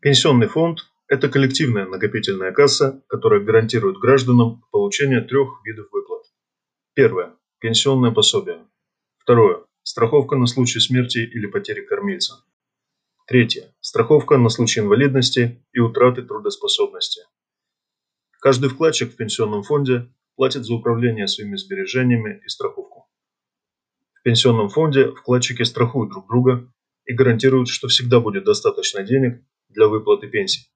Пенсионный фонд – это коллективная накопительная касса, которая гарантирует гражданам получение трех видов выплат. Первое – пенсионное пособие. Второе – страховка на случай смерти или потери кормильца. Третье – страховка на случай инвалидности и утраты трудоспособности. Каждый вкладчик в пенсионном фонде платит за управление своими сбережениями и страховку. В пенсионном фонде вкладчики страхуют друг друга и гарантируют, что всегда будет достаточно денег для выплаты пенсий.